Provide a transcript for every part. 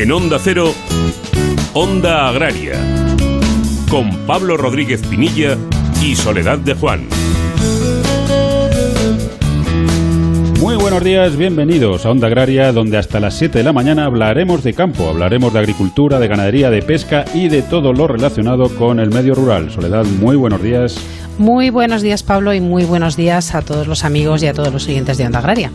En Onda Cero, Onda Agraria, con Pablo Rodríguez Pinilla y Soledad de Juan. Muy buenos días, bienvenidos a Onda Agraria, donde hasta las 7 de la mañana hablaremos de campo, hablaremos de agricultura, de ganadería, de pesca y de todo lo relacionado con el medio rural. Soledad, muy buenos días. Muy buenos días, Pablo, y muy buenos días a todos los amigos y a todos los oyentes de Onda Agraria.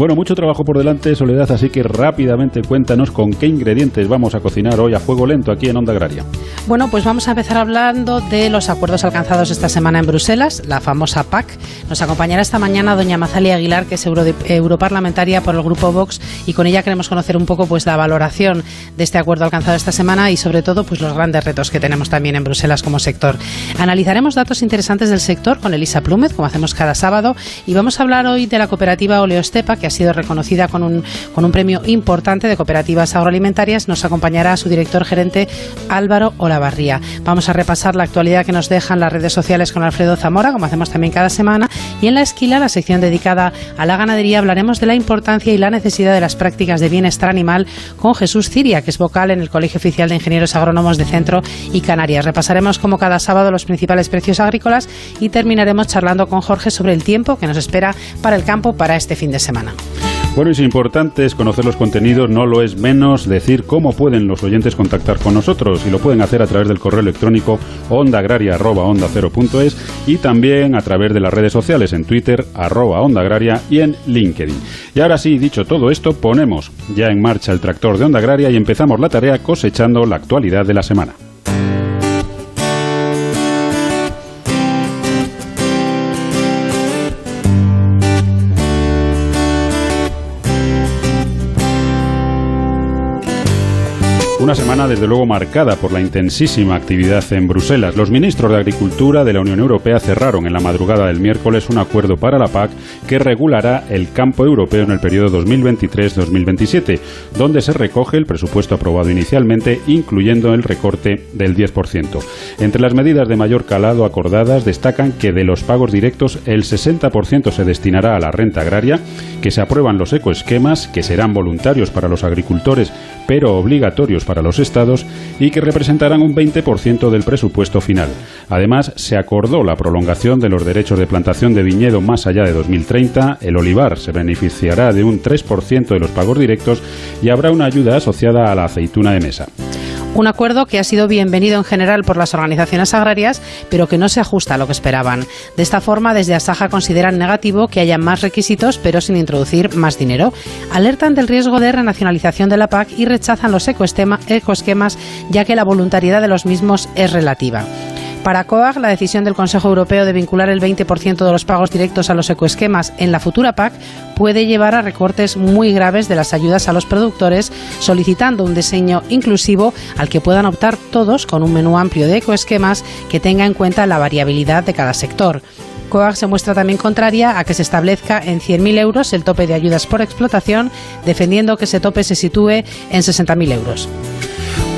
Bueno, mucho trabajo por delante, Soledad, así que rápidamente cuéntanos con qué ingredientes vamos a cocinar hoy a fuego lento aquí en Onda Agraria. Bueno, pues vamos a empezar hablando de los acuerdos alcanzados esta semana en Bruselas, la famosa PAC. Nos acompañará esta mañana doña Mazali Aguilar, que es europarlamentaria por el Grupo Vox, y con ella queremos conocer un poco pues la valoración de este acuerdo alcanzado esta semana y sobre todo pues los grandes retos que tenemos también en Bruselas como sector. Analizaremos datos interesantes del sector con Elisa Plúmez, como hacemos cada sábado, y vamos a hablar hoy de la cooperativa Oleostepa, que ha sido reconocida con un, con un premio importante de cooperativas agroalimentarias. Nos acompañará su director gerente Álvaro Olavarría. Vamos a repasar la actualidad que nos dejan las redes sociales con Alfredo Zamora, como hacemos también cada semana. Y en la esquila, la sección dedicada a la ganadería, hablaremos de la importancia y la necesidad de las prácticas de bienestar animal con Jesús Ciria, que es vocal en el Colegio Oficial de Ingenieros Agrónomos de Centro y Canarias. Repasaremos como cada sábado los principales precios agrícolas y terminaremos charlando con Jorge sobre el tiempo que nos espera para el campo para este fin de semana. Bueno, si importante es conocer los contenidos, no lo es menos decir cómo pueden los oyentes contactar con nosotros y lo pueden hacer a través del correo electrónico ondaagraria.onda0.es y también a través de las redes sociales en Twitter, arroba Onda Agraria y en LinkedIn. Y ahora sí, dicho todo esto, ponemos ya en marcha el tractor de Onda Agraria y empezamos la tarea cosechando la actualidad de la semana. Una semana desde luego marcada por la intensísima actividad en Bruselas. Los ministros de Agricultura de la Unión Europea cerraron en la madrugada del miércoles un acuerdo para la PAC que regulará el campo europeo en el periodo 2023-2027, donde se recoge el presupuesto aprobado inicialmente, incluyendo el recorte del 10%. Entre las medidas de mayor calado acordadas destacan que de los pagos directos el 60% se destinará a la renta agraria, que se aprueban los ecoesquemas, que serán voluntarios para los agricultores, pero obligatorios para los estados y que representarán un 20% del presupuesto final. Además, se acordó la prolongación de los derechos de plantación de viñedo más allá de 2030, el olivar se beneficiará de un 3% de los pagos directos y habrá una ayuda asociada a la aceituna de mesa. Un acuerdo que ha sido bienvenido en general por las organizaciones agrarias, pero que no se ajusta a lo que esperaban. De esta forma, desde Asaja consideran negativo que haya más requisitos, pero sin introducir más dinero. Alertan del riesgo de renacionalización de la PAC y rechazan los ecoesquemas, ya que la voluntariedad de los mismos es relativa. Para COAG, la decisión del Consejo Europeo de vincular el 20% de los pagos directos a los ecoesquemas en la futura PAC puede llevar a recortes muy graves de las ayudas a los productores, solicitando un diseño inclusivo al que puedan optar todos con un menú amplio de ecoesquemas que tenga en cuenta la variabilidad de cada sector. COAG se muestra también contraria a que se establezca en 100.000 euros el tope de ayudas por explotación, defendiendo que ese tope se sitúe en 60.000 euros.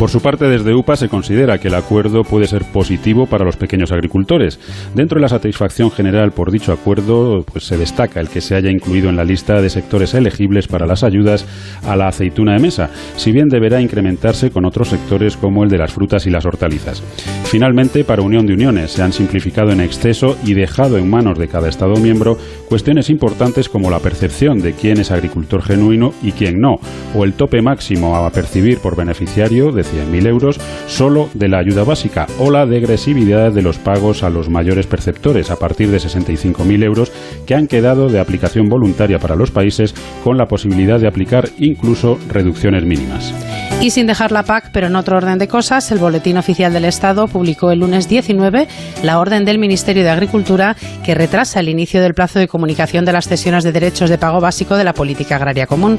Por su parte, desde UPA se considera que el acuerdo puede ser positivo para los pequeños agricultores. Dentro de la satisfacción general por dicho acuerdo, pues se destaca el que se haya incluido en la lista de sectores elegibles para las ayudas a la aceituna de mesa, si bien deberá incrementarse con otros sectores como el de las frutas y las hortalizas. Finalmente, para Unión de Uniones, se han simplificado en exceso y dejado en manos de cada Estado miembro cuestiones importantes como la percepción de quién es agricultor genuino y quién no, o el tope máximo a percibir por beneficiario 100.000 euros solo de la ayuda básica o la degresividad de los pagos a los mayores perceptores a partir de 65.000 euros que han quedado de aplicación voluntaria para los países con la posibilidad de aplicar incluso reducciones mínimas. Y sin dejar la PAC, pero en otro orden de cosas, el Boletín Oficial del Estado publicó el lunes 19 la orden del Ministerio de Agricultura que retrasa el inicio del plazo de comunicación de las cesiones de derechos de pago básico de la política agraria común.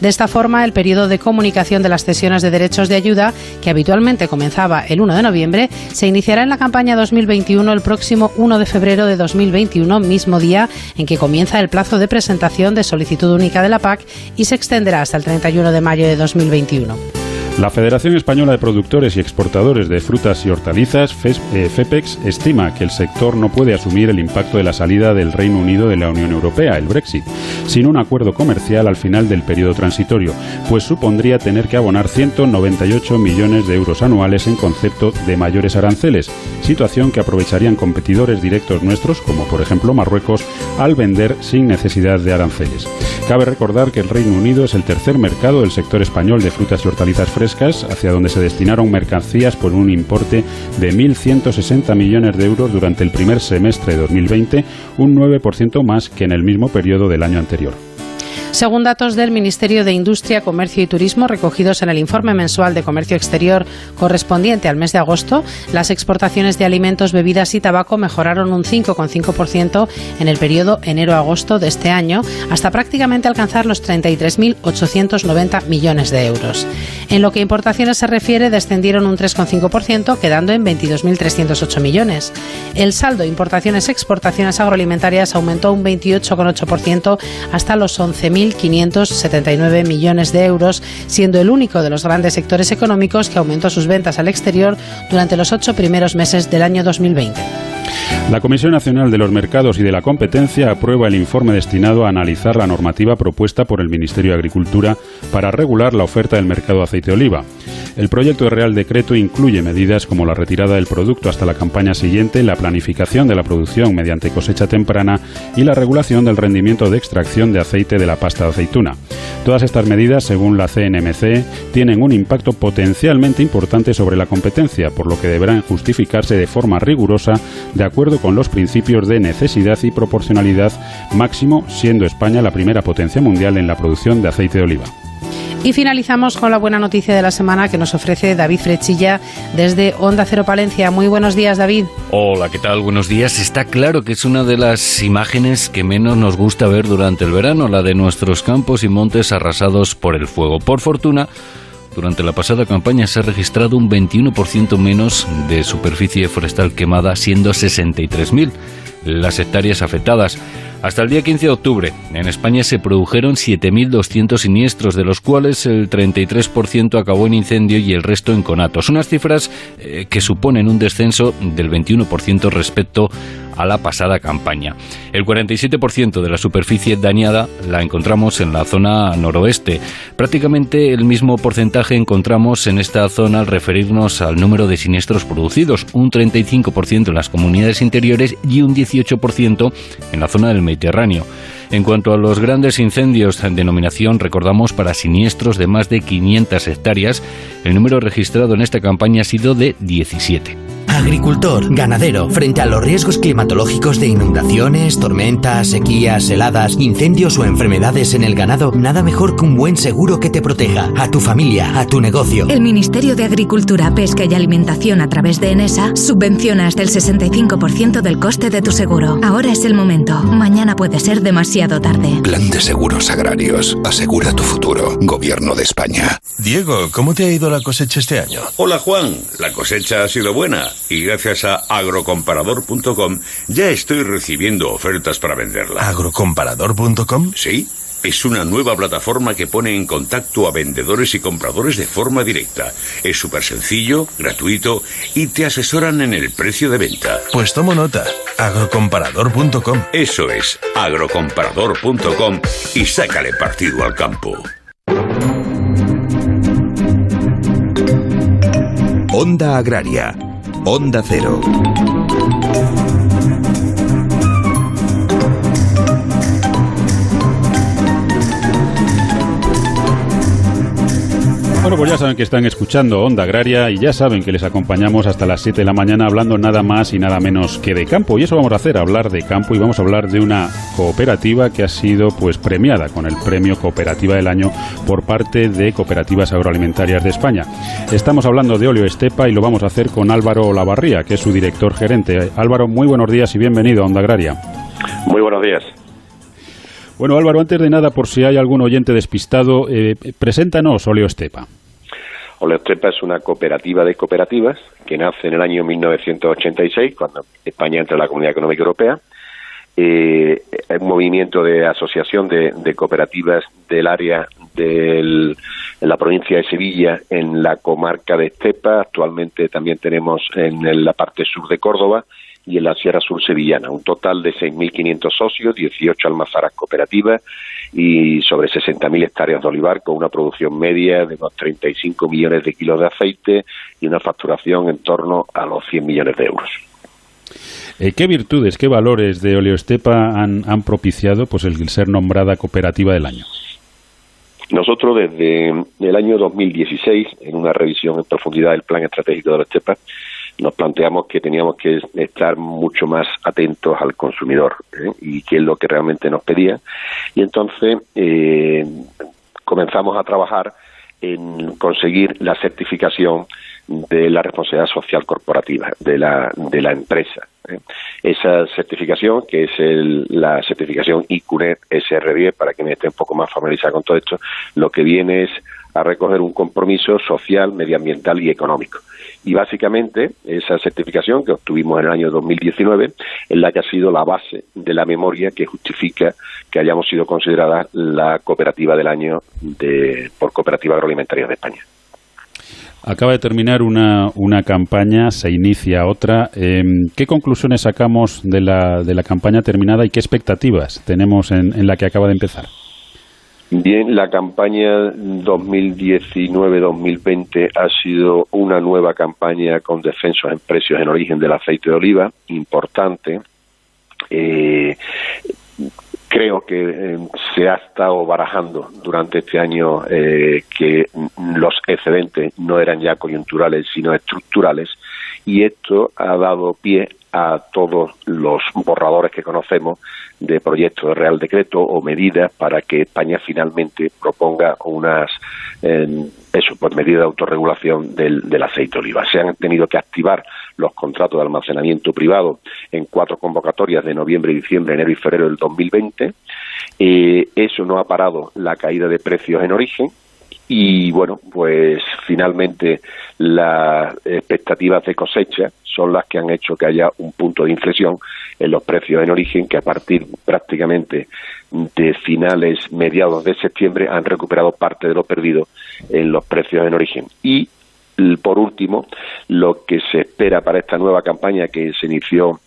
De esta forma, el periodo de comunicación de las cesiones de derechos de ayuda, que habitualmente comenzaba el 1 de noviembre, se iniciará en la campaña 2021 el próximo 1 de febrero de 2021, mismo día en que comienza el plazo de presentación de solicitud única de la PAC y se extenderá hasta el 31 de mayo de 2021. La Federación Española de Productores y Exportadores de Frutas y Hortalizas, FEPEX, eh, estima que el sector no puede asumir el impacto de la salida del Reino Unido de la Unión Europea, el Brexit, sin un acuerdo comercial al final del periodo transitorio, pues supondría tener que abonar 198 millones de euros anuales en concepto de mayores aranceles, situación que aprovecharían competidores directos nuestros, como por ejemplo Marruecos, al vender sin necesidad de aranceles. Cabe recordar que el Reino Unido es el tercer mercado del sector español de frutas y hortalizas frescas hacia donde se destinaron mercancías por un importe de 1.160 millones de euros durante el primer semestre de 2020, un 9% más que en el mismo periodo del año anterior. Según datos del Ministerio de Industria, Comercio y Turismo recogidos en el informe mensual de comercio exterior correspondiente al mes de agosto, las exportaciones de alimentos, bebidas y tabaco mejoraron un 5,5% en el periodo enero-agosto de este año, hasta prácticamente alcanzar los 33.890 millones de euros. En lo que a importaciones se refiere, descendieron un 3,5%, quedando en 22.308 millones. El saldo importaciones-exportaciones agroalimentarias aumentó un 28,8% hasta los 11.000 1.579 millones de euros, siendo el único de los grandes sectores económicos que aumentó sus ventas al exterior durante los ocho primeros meses del año 2020. La Comisión Nacional de los Mercados y de la Competencia aprueba el informe destinado a analizar la normativa propuesta por el Ministerio de Agricultura para regular la oferta del mercado de aceite de oliva. El proyecto de Real Decreto incluye medidas como la retirada del producto hasta la campaña siguiente, la planificación de la producción mediante cosecha temprana y la regulación del rendimiento de extracción de aceite de la pasta de aceituna. Todas estas medidas, según la CNMC, tienen un impacto potencialmente importante sobre la competencia, por lo que deberán justificarse de forma rigurosa de acuerdo con los principios de necesidad y proporcionalidad máximo, siendo España la primera potencia mundial en la producción de aceite de oliva. Y finalizamos con la buena noticia de la semana que nos ofrece David Frechilla desde Onda Cero Palencia. Muy buenos días, David. Hola, ¿qué tal? Buenos días. Está claro que es una de las imágenes que menos nos gusta ver durante el verano, la de nuestros campos y montes arrasados por el fuego. Por fortuna, durante la pasada campaña se ha registrado un 21% menos de superficie forestal quemada, siendo 63.000 las hectáreas afectadas. Hasta el día 15 de octubre, en España se produjeron 7.200 siniestros, de los cuales el 33% acabó en incendio y el resto en conatos. Unas cifras eh, que suponen un descenso del 21% respecto la pasada campaña. El 47% de la superficie dañada la encontramos en la zona noroeste. Prácticamente el mismo porcentaje encontramos en esta zona al referirnos al número de siniestros producidos, un 35% en las comunidades interiores y un 18% en la zona del Mediterráneo. En cuanto a los grandes incendios en denominación, recordamos para siniestros de más de 500 hectáreas, el número registrado en esta campaña ha sido de 17. Agricultor, ganadero, frente a los riesgos climatológicos de inundaciones, tormentas, sequías, heladas, incendios o enfermedades en el ganado, nada mejor que un buen seguro que te proteja a tu familia, a tu negocio. El Ministerio de Agricultura, Pesca y Alimentación a través de ENESA subvenciona hasta el 65% del coste de tu seguro. Ahora es el momento. Mañana puede ser demasiado tarde. Plan de Seguros Agrarios. Asegura tu futuro. Gobierno de España. Diego, ¿cómo te ha ido la cosecha este año? Hola Juan, la cosecha ha sido buena y gracias a agrocomparador.com ya estoy recibiendo ofertas para venderla. ¿Agrocomparador.com? Sí. Es una nueva plataforma que pone en contacto a vendedores y compradores de forma directa. Es súper sencillo, gratuito y te asesoran en el precio de venta. Pues tomo nota. Agrocomparador.com. Eso es, agrocomparador.com y sácale partido al campo. Onda Agraria Onda Cero. Bueno, pues ya saben que están escuchando Onda Agraria y ya saben que les acompañamos hasta las 7 de la mañana hablando nada más y nada menos que de campo. Y eso vamos a hacer, hablar de campo y vamos a hablar de una cooperativa que ha sido pues premiada con el premio Cooperativa del Año por parte de Cooperativas Agroalimentarias de España. Estamos hablando de Olio Estepa y lo vamos a hacer con Álvaro Lavarría, que es su director gerente. Álvaro, muy buenos días y bienvenido a Onda Agraria. Muy buenos días. Bueno, Álvaro, antes de nada, por si hay algún oyente despistado, eh, preséntanos Oleostepa. Oleostepa es una cooperativa de cooperativas que nace en el año 1986, cuando España entra en la Comunidad Económica Europea. Eh, es un movimiento de asociación de, cooperativas del área en la provincia de Sevilla, en la comarca de Estepa, actualmente también tenemos en la parte sur de Córdoba y en la Sierra Sur Sevillana. Un total de 6.500 socios, 18 almazaras cooperativas y sobre 60.000 hectáreas de olivar con una producción media de unos 35 millones de kilos de aceite y una facturación en torno a los 100 millones de euros. Eh, ¿Qué virtudes, qué valores de Oleostepa han, han propiciado pues, el ser nombrada cooperativa del año? Nosotros desde el año 2016, en una revisión en profundidad del plan estratégico de Oleostepa, nos planteamos que teníamos que estar mucho más atentos al consumidor ¿eh? y qué es lo que realmente nos pedía. Y entonces eh, comenzamos a trabajar en conseguir la certificación de la responsabilidad social corporativa de la, de la empresa. ¿eh? Esa certificación, que es la certificación ICUNET SR10, para quienes estén un poco más familiarizados con todo esto, lo que viene es a recoger un compromiso social, medioambiental y económico. Y básicamente esa certificación que obtuvimos en el año 2019 es la que ha sido la base de la memoria que justifica que hayamos sido consideradas la cooperativa del año de, por Cooperativa Agroalimentaria de España. Acaba de terminar una, una campaña, se inicia otra. Em, ¿Qué conclusiones sacamos de la, de la campaña terminada y qué expectativas tenemos en la que acaba de empezar? Bien, la campaña 2019-2020 ha sido una nueva campaña con descensos en precios en origen del aceite de oliva, importante. Eh, creo que eh, se ha estado barajando durante este año eh, que los excedentes no eran ya coyunturales, sino estructurales, y esto ha dado pie a todos los borradores que conocemos de proyectos de Real Decreto o medidas para que España finalmente proponga unas eso, pues medidas de autorregulación del, aceite de oliva. Se han tenido que activar los contratos de almacenamiento privado en cuatro convocatorias de noviembre, diciembre, enero y febrero del 2020. Eh, eso no ha parado la caída de precios en origen, y bueno, pues finalmente las expectativas de cosecha son las que han hecho que haya un punto de inflexión en los precios en origen que a partir prácticamente de finales, mediados de septiembre han recuperado parte de lo perdido en los precios en origen. Y por último, lo que se espera para esta nueva campaña que se inició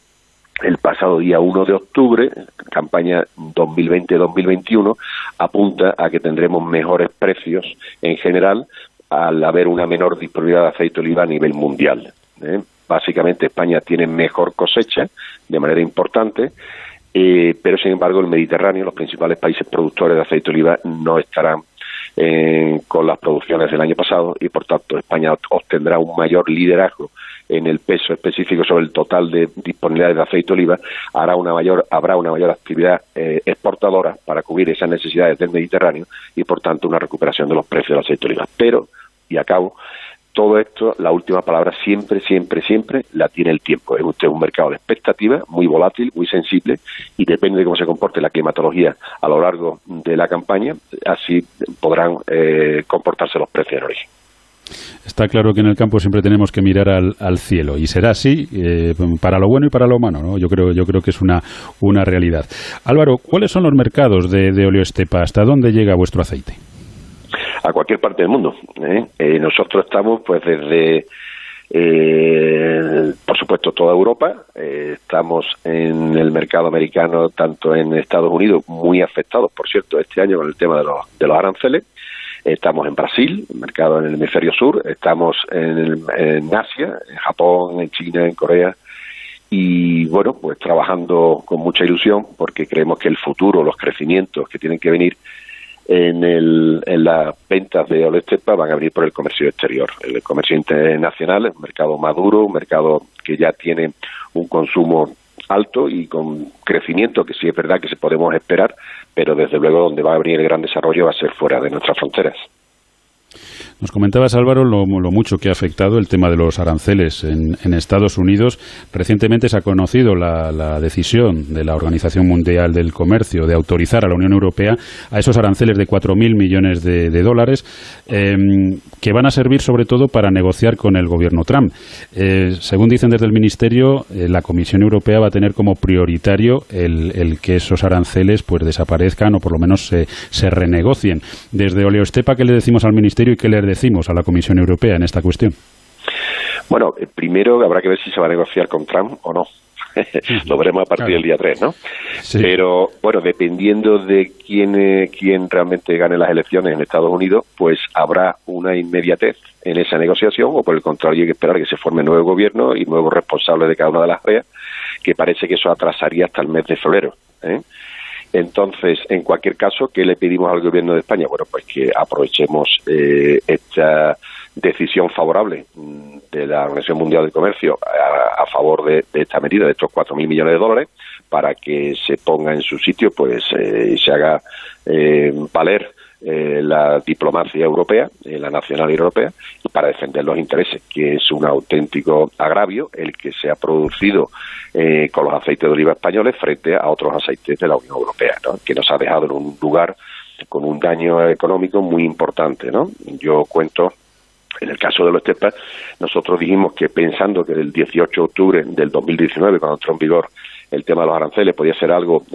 el pasado día 1 de octubre, campaña 2020-2021, apunta a que tendremos mejores precios en general al haber una menor disponibilidad de aceite de oliva a nivel mundial. ¿eh? Básicamente España tiene mejor cosecha de manera importante, eh, pero sin embargo el Mediterráneo, los principales países productores de aceite oliva, no estarán eh, con las producciones del año pasado y por tanto España obtendrá un mayor liderazgo en el peso específico sobre el total de disponibilidad de aceite oliva, hará una mayor, habrá una mayor actividad eh, exportadora para cubrir esas necesidades del Mediterráneo y, por tanto, una recuperación de los precios del aceite oliva. Pero, y acabo, todo esto, la última palabra siempre, siempre, siempre la tiene el tiempo. Es usted un mercado de expectativa, muy volátil, muy sensible, y depende de cómo se comporte la climatología a lo largo de la campaña, así podrán eh, comportarse los precios en origen. Está claro que en el campo siempre tenemos que mirar al, cielo y será así eh, para lo bueno y para lo malo. ¿no? Yo creo, yo creo que es una, una realidad. Álvaro, ¿cuáles son los mercados de, de oleoestepa? ¿Hasta dónde llega vuestro aceite? A cualquier parte del mundo. ¿eh? Eh, nosotros estamos pues desde por supuesto toda Europa, estamos en el mercado americano, tanto en Estados Unidos, muy afectados, por cierto, este año con el tema de los, de los aranceles, Estamos en Brasil, mercado en el hemisferio sur, estamos en, en Asia, en Japón, en China, en Corea, y bueno, pues trabajando con mucha ilusión porque creemos que el futuro, los crecimientos que tienen que venir en, el, en las ventas de Olestepa van a venir por el comercio exterior. El comercio internacional es un mercado maduro, un mercado que ya tiene un consumo alto y con crecimiento que sí es verdad que se podemos esperar, pero desde luego donde va a venir el gran desarrollo va a ser fuera de nuestras fronteras. Nos comentabas, Álvaro, lo, mucho que ha afectado el tema de los aranceles en, Estados Unidos. Recientemente se ha conocido la, decisión de la Organización Mundial del Comercio de autorizar a la Unión Europea a esos aranceles de 4.000 millones de, dólares em, que van a servir sobre todo para negociar con el gobierno Trump. Eh, según dicen desde el Ministerio, eh, la Comisión Europea va a tener como prioritario el, que esos aranceles pues desaparezcan o por lo menos se, se renegocien. Desde Oleostepa, ¿qué le decimos al Ministerio y qué le decimos a la Comisión Europea en esta cuestión? Bueno, primero habrá que ver si se va a negociar con Trump o no. Lo veremos a partir del día 3, ¿no? Pero, bueno, dependiendo de quién, eh, quién realmente gane las elecciones en Estados Unidos, pues habrá una inmediatez en esa negociación o, por el contrario, hay que esperar que se forme nuevo gobierno y nuevos responsables de cada una de las áreas, que parece que eso atrasaría hasta el mes de febrero. ¿eh? Entonces, en cualquier caso, ¿qué le pedimos al Gobierno de España? Bueno, pues que aprovechemos eh, esta decisión favorable mm, de la Organización Mundial del Comercio a, favor de, esta medida, de estos 4.000 millones de dólares, para que se ponga en su sitio pues eh, y se haga eh, valer eh, la diplomacia europea, eh, la nacional europea, para defender los intereses, que es un auténtico agravio el que se ha producido eh, con los aceites de oliva españoles frente a otros aceites de la Unión Europea, que nos ha dejado en un lugar con un daño económico muy importante. ¿no? Yo cuento en el caso de los TEPA, nosotros dijimos que pensando que del 18 de octubre del 2019, cuando entró en vigor el tema de los aranceles, podía ser algo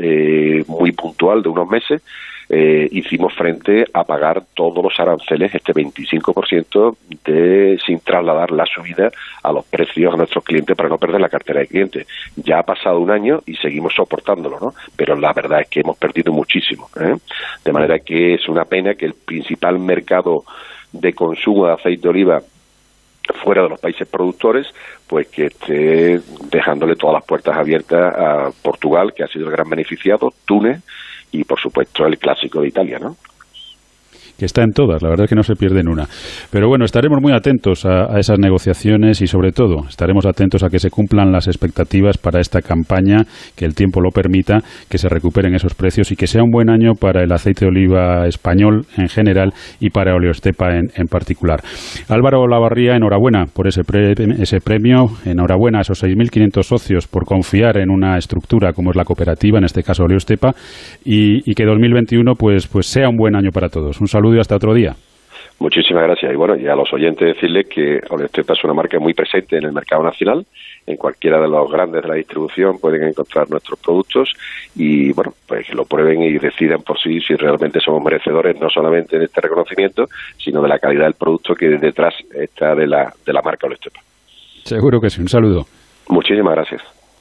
muy puntual de unos meses, eh, hicimos frente a pagar todos los aranceles, este 25%, de, sin trasladar la subida a los precios a nuestros clientes para no perder la cartera de clientes. Ya ha pasado un año y seguimos soportándolo, ¿no? Pero la verdad es que hemos perdido muchísimo. ¿eh? De manera que es una pena que el principal mercado de consumo de aceite de oliva fuera de los países productores, pues que esté dejándole todas las puertas abiertas a Portugal, que ha sido el gran beneficiado, Túnez y por supuesto el clásico de Italia, ¿no? Que está en todas, la verdad es que no se pierde en una. Pero bueno, estaremos muy atentos a, esas negociaciones y sobre todo estaremos atentos a que se cumplan las expectativas para esta campaña, que el tiempo lo permita, que se recuperen esos precios y que sea un buen año para el aceite de oliva español en general y para Oleostepa en, en particular. Álvaro Lavarría, enhorabuena por ese, ese premio, enhorabuena a esos 6.500 socios por confiar en una estructura como es la cooperativa, en este caso Oleostepa, y, y que 2021 pues, pues sea un buen año para todos. Un saludo saludo y hasta otro día. Muchísimas gracias. Y bueno, y a los oyentes decirles que Olestepa es una marca muy presente en el mercado nacional. En cualquiera de los grandes de la distribución pueden encontrar nuestros productos y, bueno, pues que lo prueben y decidan por sí si realmente somos merecedores no solamente de este reconocimiento, sino de la calidad del producto que detrás está de la, de la marca Olestepa. Seguro que sí. Un saludo. Muchísimas gracias.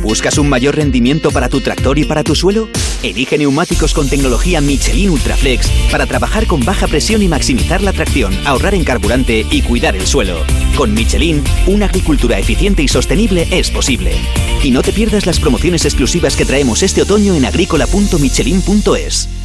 ¿Buscas un mayor rendimiento para tu tractor y para tu suelo? Elige neumáticos con tecnología Michelin Ultraflex para trabajar con baja presión y maximizar la tracción, ahorrar en carburante y cuidar el suelo. Con Michelin, una agricultura eficiente y sostenible es posible. Y no te pierdas las promociones exclusivas que traemos este otoño en agrícola.michelin.es.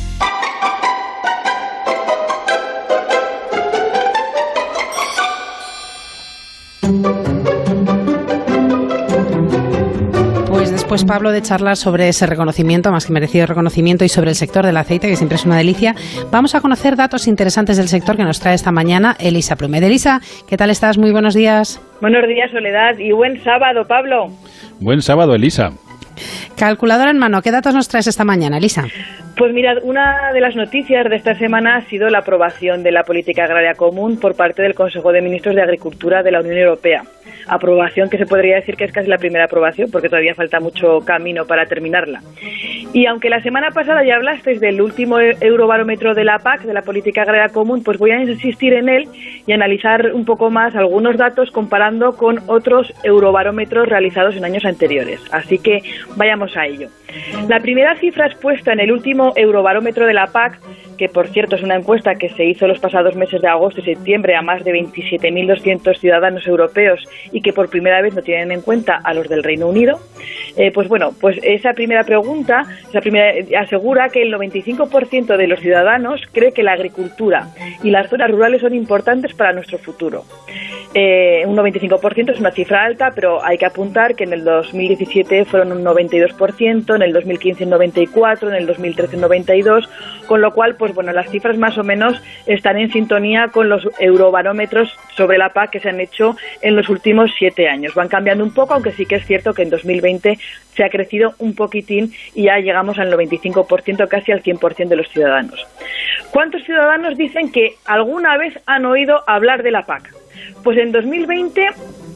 pues Pablo de charlar sobre ese reconocimiento, más que merecido reconocimiento, y sobre el sector del aceite, que siempre es una delicia. Vamos a conocer datos interesantes del sector que nos trae esta mañana Elisa Plumed. Elisa, ¿qué tal estás? Muy buenos días. Buenos días, Soledad, y buen sábado, Pablo. Buen sábado, Elisa. Calculadora en mano, ¿qué datos nos traes esta mañana, Elisa? Pues mirad, una de las noticias de esta semana ha sido la aprobación de la política agraria común por parte del Consejo de Ministros de Agricultura de la Unión Europea aprobación que se podría decir que es casi la primera aprobación, porque todavía falta mucho camino para terminarla. Y aunque la semana pasada ya hablasteis del último e-, eurobarómetro de la PAC, de la Política Agraria Común, pues voy a insistir en él y analizar un poco más algunos datos comparando con otros eurobarómetros realizados en años anteriores. Así que vayamos a ello. La primera cifra expuesta en el último eurobarómetro de la PAC que por cierto es una encuesta que se hizo los pasados meses de agosto y septiembre a más de 27.200 ciudadanos europeos y que por primera vez no tienen en cuenta a los del Reino Unido, eh, pues bueno, pues esa primera pregunta esa primera, asegura que el 95% de los ciudadanos cree que la agricultura y las zonas rurales son importantes para nuestro futuro. Eh, un 95% es una cifra alta, pero hay que apuntar que en el 2017 fueron un 92%, en el 2015 un 94%, en el 2013 un 92%, con lo cual, pues bueno, las cifras más o menos están en sintonía con los eurobarómetros sobre la PAC que se han hecho en los últimos siete años. Van cambiando un poco, aunque sí que es cierto que en 2020 se ha crecido un poquitín y ya llegamos al 95%, casi al 100% de los ciudadanos. ¿Cuántos ciudadanos dicen que alguna vez han oído hablar de la PAC? Pues en 2020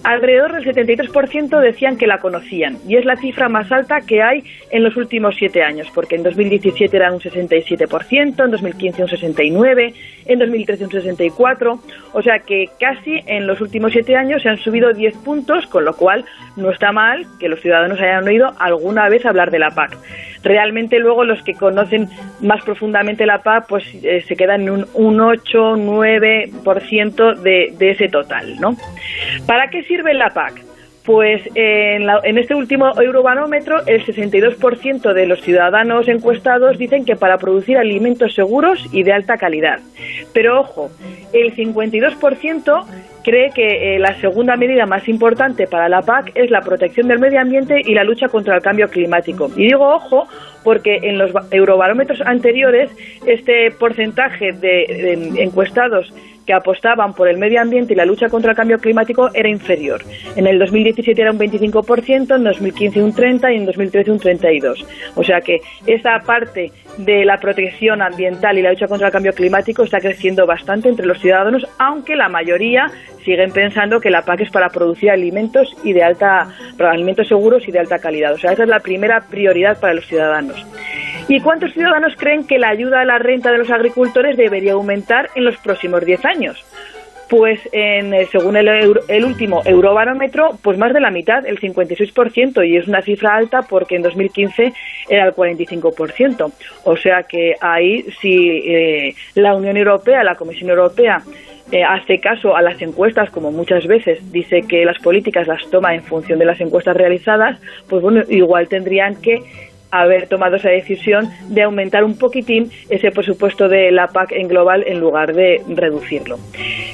alrededor del 73% decían que la conocían y es la cifra más alta que hay en los últimos siete años, porque en 2017 era un 67%, en 2015 un 69%, en 2013 un 64%, o sea que casi en los últimos siete años se han subido 10 puntos, con lo cual no está mal que los ciudadanos hayan oído alguna vez hablar de la PAC. Realmente luego los que conocen más profundamente la PAC pues eh, se quedan en un, un 8-9% de, de ese total, ¿no? ¿Para qué sirve la PAC? Pues en, este último eurobarómetro, el 62% de los ciudadanos encuestados dicen que para producir alimentos seguros y de alta calidad. Pero ojo, el 52% cree que eh, la segunda medida más importante para la PAC es la protección del medio ambiente y la lucha contra el cambio climático. Y digo ojo porque en los eurobarómetros anteriores este porcentaje de encuestados que apostaban por el medio ambiente y la lucha contra el cambio climático era inferior. En el 2017 era un 25%, en 2015 un 30% y en 2013 un 32%. O sea que esa parte de la protección ambiental y la lucha contra el cambio climático está creciendo bastante entre los ciudadanos, aunque la mayoría siguen pensando que la PAC es para producir alimentos y de alta, alimentos seguros y de alta calidad. O sea, esa es la primera prioridad para los ciudadanos. ¿Y cuántos ciudadanos creen que la ayuda a la renta de los agricultores debería aumentar en los próximos 10 años? Pues en, según el, el, último Eurobarómetro, pues más de la mitad, el 56%, y es una cifra alta porque en 2015 era el 45%. O sea que ahí si eh, la Unión Europea, la Comisión Europea, eh, hace caso a las encuestas, como muchas veces dice que las políticas las toma en función de las encuestas realizadas, pues bueno, igual tendrían que haber tomado esa decisión de aumentar un poquitín ese presupuesto de la PAC en global en lugar de reducirlo.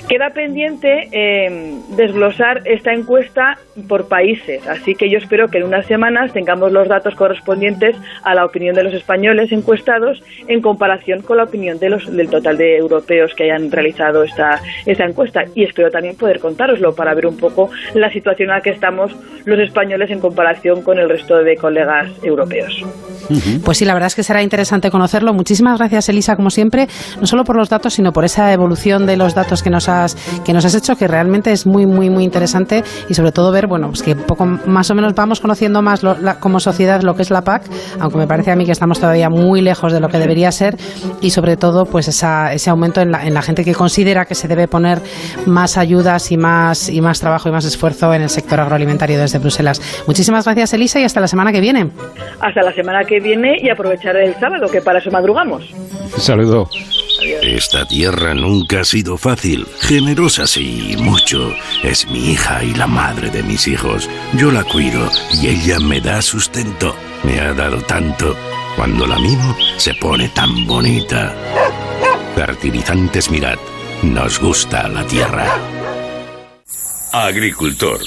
Queda pendiente eh, desglosar esta encuesta por países, así que yo espero que en unas semanas tengamos los datos correspondientes a la opinión de los españoles encuestados en comparación con la opinión de los, del total de europeos que hayan realizado esta, esta encuesta. Y espero también poder contároslo para ver un poco la situación en la que estamos los españoles en comparación con el resto de colegas europeos. Pues sí, la verdad es que será interesante conocerlo. Muchísimas gracias, Elisa, como siempre, no solo por los datos, sino por esa evolución de los datos que nos has, que nos has hecho, que realmente es muy, muy, muy interesante y sobre todo ver, bueno, pues que poco más o menos vamos conociendo más lo, la, como sociedad lo que es la PAC, aunque me parece a mí que estamos todavía muy lejos de lo que debería ser y sobre todo, pues esa, ese aumento en la, en la gente que considera que se debe poner más ayudas y más, y más trabajo y más esfuerzo en el sector agroalimentario desde Bruselas. Muchísimas gracias, Elisa, y hasta la semana que viene. Hasta la semana que viene y aprovechar el sábado, que para eso madrugamos. Saludo. Esta tierra nunca ha sido fácil, generosa sí, mucho. Es mi hija y la madre de mis hijos. Yo la cuido y ella me da sustento. Me ha dado tanto. Cuando la mimo, se pone tan bonita. Fertilizantes Mirad, nos gusta la tierra. Agricultor,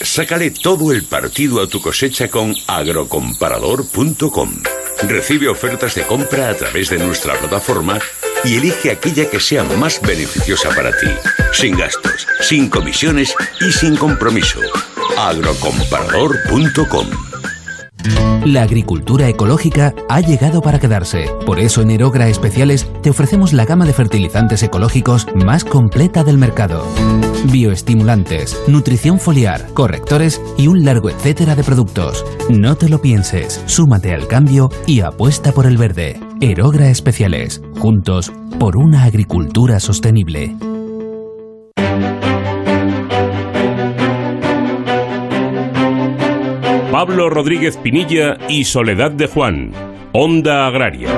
sácale todo el partido a tu cosecha con agrocomparador.com. Recibe ofertas de compra a través de nuestra plataforma y elige aquella que sea más beneficiosa para ti, sin gastos, sin comisiones y sin compromiso. agrocomparador.com La agricultura ecológica ha llegado para quedarse. Por eso en Erogra Especiales te ofrecemos la gama de fertilizantes ecológicos más completa del mercado. Bioestimulantes, nutrición foliar, correctores y un largo etcétera de productos. No te lo pienses, súmate al cambio y apuesta por el verde. Erogra Especiales, juntos por una agricultura sostenible. Pablo Rodríguez Pinilla y Soledad de Juan, Onda Agraria.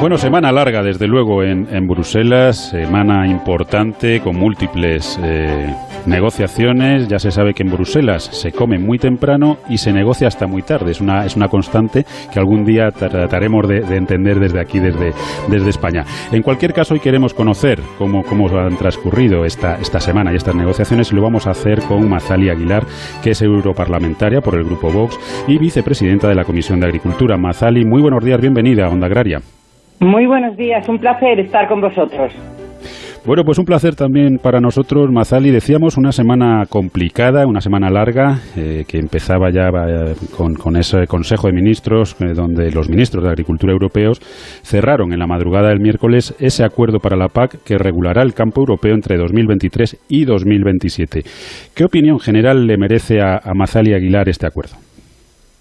Bueno, semana larga, desde luego, en, Bruselas, semana importante con múltiples eh, negociaciones. Ya se sabe que en Bruselas se come muy temprano y se negocia hasta muy tarde. Es una, es una constante que algún día trataremos de, entender desde aquí, desde, desde España. En cualquier caso, hoy queremos conocer cómo, cómo han transcurrido esta, esta semana y estas negociaciones y lo vamos a hacer con Mazali Aguilar, que es europarlamentaria por el Grupo Vox y vicepresidenta de la Comisión de Agricultura. Mazali, muy buenos días, bienvenida a Onda Agraria. Muy buenos días, un placer estar con vosotros. Bueno, pues un placer también para nosotros, Mazali. Decíamos una semana complicada, una semana larga, eh, que empezaba ya eh, con, ese Consejo de Ministros, eh, donde los ministros de Agricultura europeos cerraron en la madrugada del miércoles ese acuerdo para la PAC que regulará el campo europeo entre 2023 y 2027. ¿Qué opinión general le merece a, a Mazali Aguilar este acuerdo?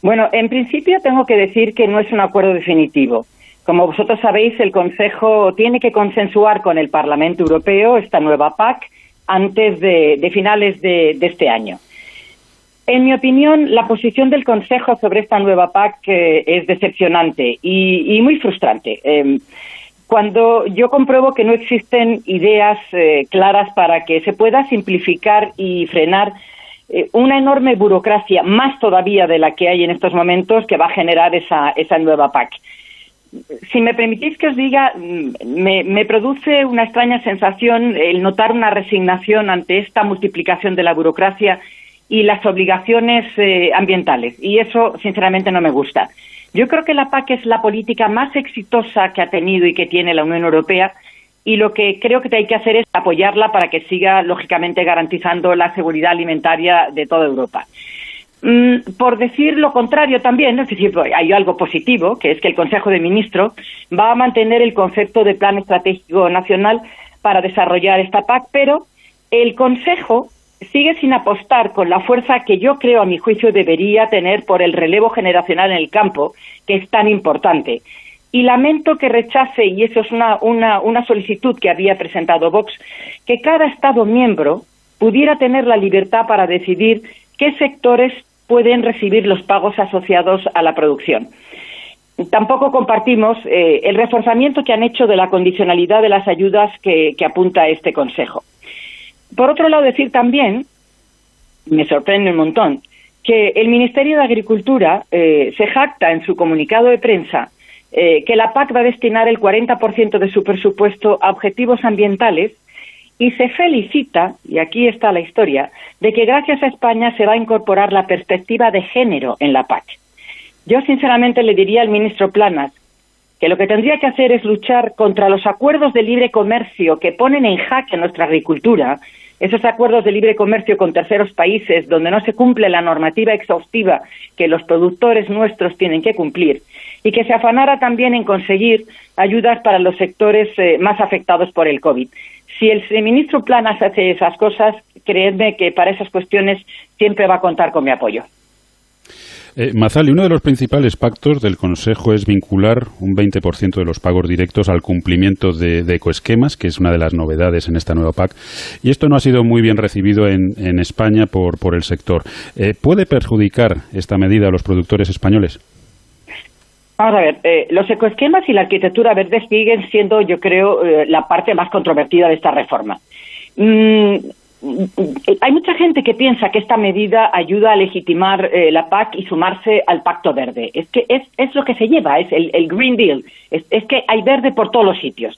Bueno, en principio tengo que decir que no es un acuerdo definitivo. Como vosotros sabéis, el Consejo tiene que consensuar con el Parlamento Europeo esta nueva PAC antes de, finales de, este año. En mi opinión, la posición del Consejo sobre esta nueva PAC eh, es decepcionante y, muy frustrante. Em, cuando yo compruebo que no existen ideas eh, claras para que se pueda simplificar y frenar eh, una enorme burocracia, más todavía de la que hay en estos momentos, que va a generar esa, esa nueva PAC si me permitís que os diga, mm, me, produce una extraña sensación el notar una resignación ante esta multiplicación de la burocracia y las obligaciones eh, ambientales. Y eso, sinceramente, no me gusta. Yo creo que la PAC es la política más exitosa que ha tenido y que tiene la Unión Europea y lo que creo que hay que hacer es apoyarla para que siga, lógicamente, garantizando la seguridad alimentaria de toda Europa. Mm, por decir lo contrario también, es decir, pues, hay algo positivo, que es que el Consejo de Ministros va a mantener el concepto de Plan Estratégico Nacional para desarrollar esta PAC, pero el Consejo sigue sin apostar con la fuerza que yo creo, a mi juicio, debería tener por el relevo generacional en el campo, que es tan importante. Y lamento que rechace, y eso es una, una solicitud que había presentado Vox, que cada Estado miembro pudiera tener la libertad para decidir qué sectores pueden recibir los pagos asociados a la producción. Tampoco compartimos eh, el reforzamiento que han hecho de la condicionalidad de las ayudas que, apunta este Consejo. Por otro lado, decir también, me sorprende un montón, que el Ministerio de Agricultura eh, se jacta en su comunicado de prensa eh, que la PAC va a destinar el 40% de su presupuesto a objetivos ambientales y se felicita, y aquí está la historia, de que gracias a España se va a incorporar la perspectiva de género en la PAC. Yo sinceramente le diría al ministro Planas que lo que tendría que hacer es luchar contra los acuerdos de libre comercio que ponen en jaque nuestra agricultura, esos acuerdos de libre comercio con terceros países donde no se cumple la normativa exhaustiva que los productores nuestros tienen que cumplir, y que se afanara también en conseguir ayudas para los sectores eh, más afectados por el COVID. Si el ministro Planas hace esas cosas, creedme que para esas cuestiones siempre va a contar con mi apoyo. Eh, Mazali, uno de los principales pactos del Consejo es vincular un 20% de los pagos directos al cumplimiento de, ecoesquemas, que es una de las novedades en esta nueva PAC. Y esto no ha sido muy bien recibido en, España por, el sector. Eh, ¿Puede perjudicar esta medida a los productores españoles? Vamos a ver, eh, los ecoesquemas y la arquitectura verde siguen siendo, yo creo, eh, la parte más controvertida de esta reforma. Mm, hay mucha gente que piensa que esta medida ayuda a legitimar eh, la PAC y sumarse al Pacto Verde. Es que es, es lo que se lleva, es el, Green Deal. es, que hay verde por todos los sitios.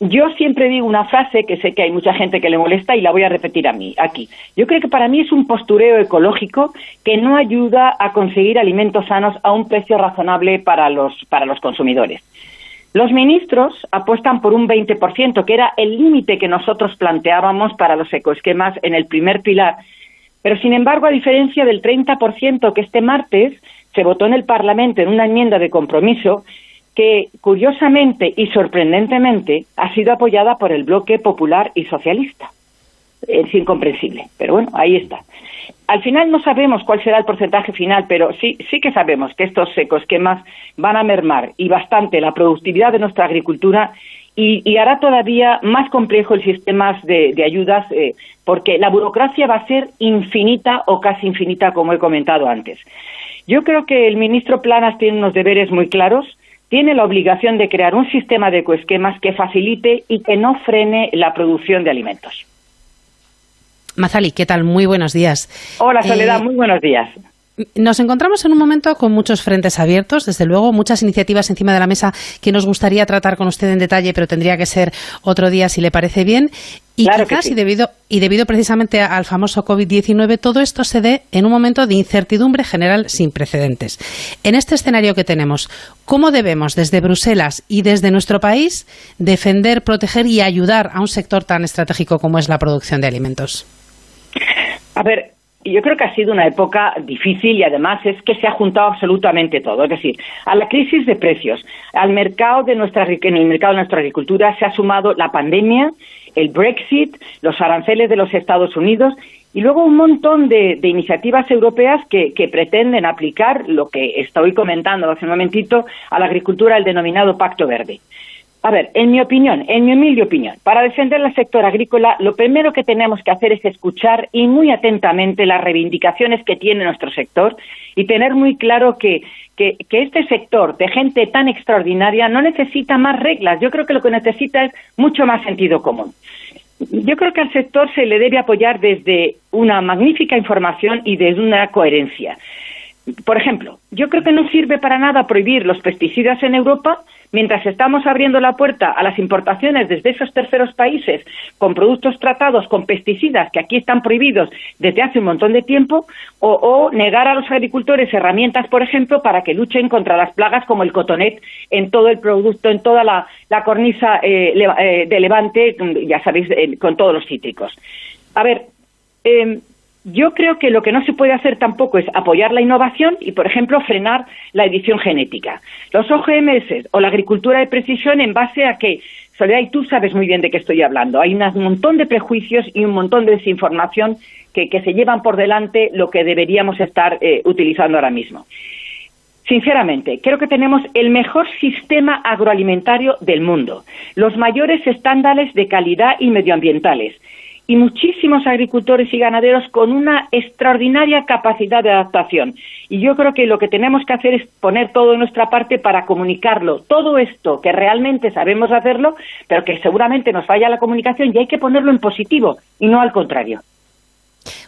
Yo siempre digo una frase que sé que hay mucha gente que le molesta y la voy a repetir a mí aquí. Yo creo que para mí es un postureo ecológico que no ayuda a conseguir alimentos sanos a un precio razonable para los para los consumidores. Los ministros apuestan por un 20%, que era el límite que nosotros planteábamos para los ecoesquemas en el primer pilar. Pero, sin embargo, a diferencia del 30% que este martes se votó en el Parlamento en una enmienda de compromiso, que curiosamente y sorprendentemente ha sido apoyada por el bloque popular y socialista. Es incomprensible, pero bueno, ahí está. Al final no sabemos cuál será el porcentaje final, pero sí, sí que sabemos que estos ecoesquemas van a mermar y bastante la productividad de nuestra agricultura y, hará todavía más complejo el sistema de, ayudas eh, porque la burocracia va a ser infinita o casi infinita, como he comentado antes. Yo creo que el ministro Planas tiene unos deberes muy claros tiene la obligación de crear un sistema de ecoesquemas que facilite y que no frene la producción de alimentos. Mazali, ¿qué tal? Muy buenos días. Hola, Soledad, eh, muy buenos días. Nos encontramos en un momento con muchos frentes abiertos, desde luego, muchas iniciativas encima de la mesa que nos gustaría tratar con usted en detalle, pero tendría que ser otro día si le parece bien. Y quizás, y, debido, y debido precisamente al famoso COVID-19, todo esto se dé en un momento de incertidumbre general sin precedentes. En este escenario que tenemos, ¿cómo debemos desde Bruselas y desde nuestro país defender, proteger y ayudar a un sector tan estratégico como es la producción de alimentos? A ver, yo creo que ha sido una época difícil y además es que se ha juntado absolutamente todo. Es decir, a la crisis de precios, al mercado de nuestra, en el mercado de nuestra agricultura se ha sumado la pandemia, el Brexit, los aranceles de los Estados Unidos y luego un montón de, iniciativas europeas que, que, pretenden aplicar lo que estoy comentando hace un momentito a la agricultura, el denominado Pacto Verde. A ver, en mi opinión, en mi humilde opinión, para defender el sector agrícola, lo primero que tenemos que hacer es escuchar y muy atentamente las reivindicaciones que tiene nuestro sector y tener muy claro que, que, este sector de gente tan extraordinaria no necesita más reglas. Yo creo que lo que necesita es mucho más sentido común. Yo creo que al sector se le debe apoyar desde una magnífica información y desde una coherencia. Por ejemplo, yo creo que no sirve para nada prohibir los pesticidas en Europa mientras estamos abriendo la puerta a las importaciones desde esos terceros países con productos tratados con pesticidas que aquí están prohibidos desde hace un montón de tiempo, o, negar a los agricultores herramientas, por ejemplo, para que luchen contra las plagas como el cotonet en todo el producto, en toda la, cornisa eh, eh, de Levante, ya sabéis, con todos los cítricos. A ver, eh, yo creo que lo que no se puede hacer tampoco es apoyar la innovación y, por ejemplo, frenar la edición genética. Los OGMS o la agricultura de precisión en base a que, Soledad, y tú sabes muy bien de qué estoy hablando, hay un montón de prejuicios y un montón de desinformación que, se llevan por delante lo que deberíamos estar eh, utilizando ahora mismo. Sinceramente, creo que tenemos el mejor sistema agroalimentario del mundo, los mayores estándares de calidad y medioambientales y muchísimos agricultores y ganaderos con una extraordinaria capacidad de adaptación. Y yo creo que lo que tenemos que hacer es poner todo de nuestra parte para comunicarlo. Todo esto que realmente sabemos hacerlo, pero que seguramente nos falla la comunicación y hay que ponerlo en positivo y no al contrario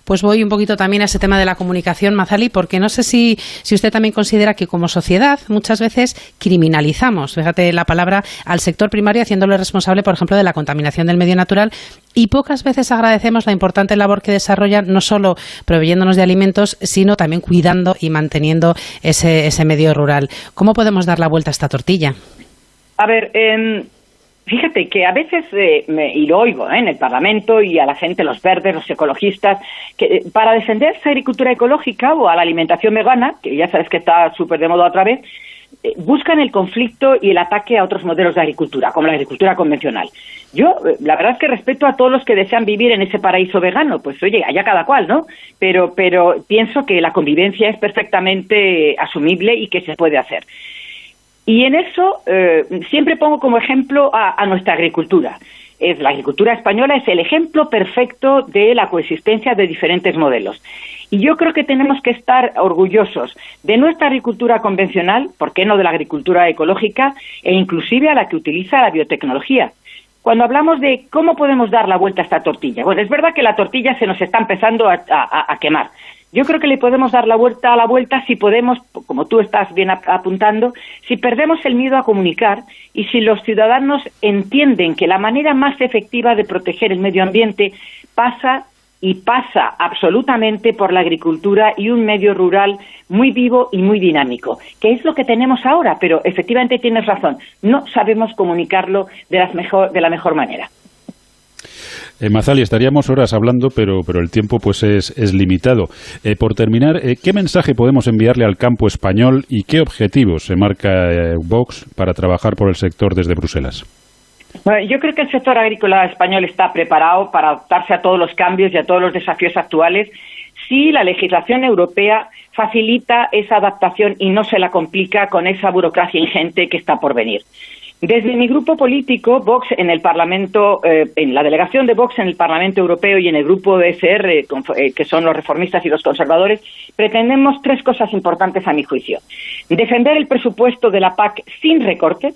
pues voy un poquito también a ese tema de la comunicación, Mazali, porque no sé si, si usted también considera que como sociedad muchas veces criminalizamos, fíjate la palabra, al sector primario haciéndolo responsable, por ejemplo, de la contaminación del medio natural y pocas veces agradecemos la importante labor que desarrollan, no solo proveyéndonos de alimentos, sino también cuidando y manteniendo ese, ese medio rural. ¿Cómo podemos dar la vuelta a esta tortilla? A ver, eh, Fíjate que a veces, eh, me, y lo oigo ¿eh? en el Parlamento y a la gente, los verdes, los ecologistas, que eh, para defender esa agricultura ecológica o a la alimentación vegana, que ya sabes que está súper de moda otra vez, buscan el conflicto y el ataque a otros modelos de agricultura, como la agricultura convencional. Yo, la verdad es que respeto a todos los que desean vivir en ese paraíso vegano, pues oye, allá cada cual, ¿no? Pero, pero pienso que la convivencia es perfectamente asumible y que se puede hacer. Y en eso eh, siempre pongo como ejemplo a, nuestra agricultura. Es, la agricultura española es el ejemplo perfecto de la coexistencia de diferentes modelos. Y yo creo que tenemos que estar orgullosos de nuestra agricultura convencional, ¿por qué no de la agricultura ecológica e inclusive a la que utiliza la biotecnología? Cuando hablamos de cómo podemos dar la vuelta a esta tortilla, bueno, es verdad que la tortilla se nos está empezando a quemar. Yo creo que le podemos dar la vuelta a la vuelta si podemos, como tú estás bien apuntando, si perdemos el miedo a comunicar y si los ciudadanos entienden que la manera más efectiva de proteger el medio ambiente pasa y pasa absolutamente por la agricultura y un medio rural muy vivo y muy dinámico, que es lo que tenemos ahora, pero efectivamente tienes razón, no sabemos comunicarlo de, las de la mejor manera. Eh, Mazali, estaríamos horas hablando, pero, pero el tiempo pues es, es limitado. Eh, por terminar, eh, ¿qué mensaje podemos enviarle al campo español y qué objetivos se marca eh, Vox para trabajar por el sector desde Bruselas? Bueno, yo creo que el sector agrícola español está preparado para adaptarse a todos los cambios y a todos los desafíos actuales si la legislación europea facilita esa adaptación y no se la complica con esa burocracia ingente que está por venir. Desde mi grupo político, Vox, en el Parlamento, eh, en la delegación de Vox en el Parlamento Europeo y en el grupo de eh, que son los reformistas y los conservadores, pretendemos tres cosas importantes a mi juicio. Defender el presupuesto de la PAC sin recortes,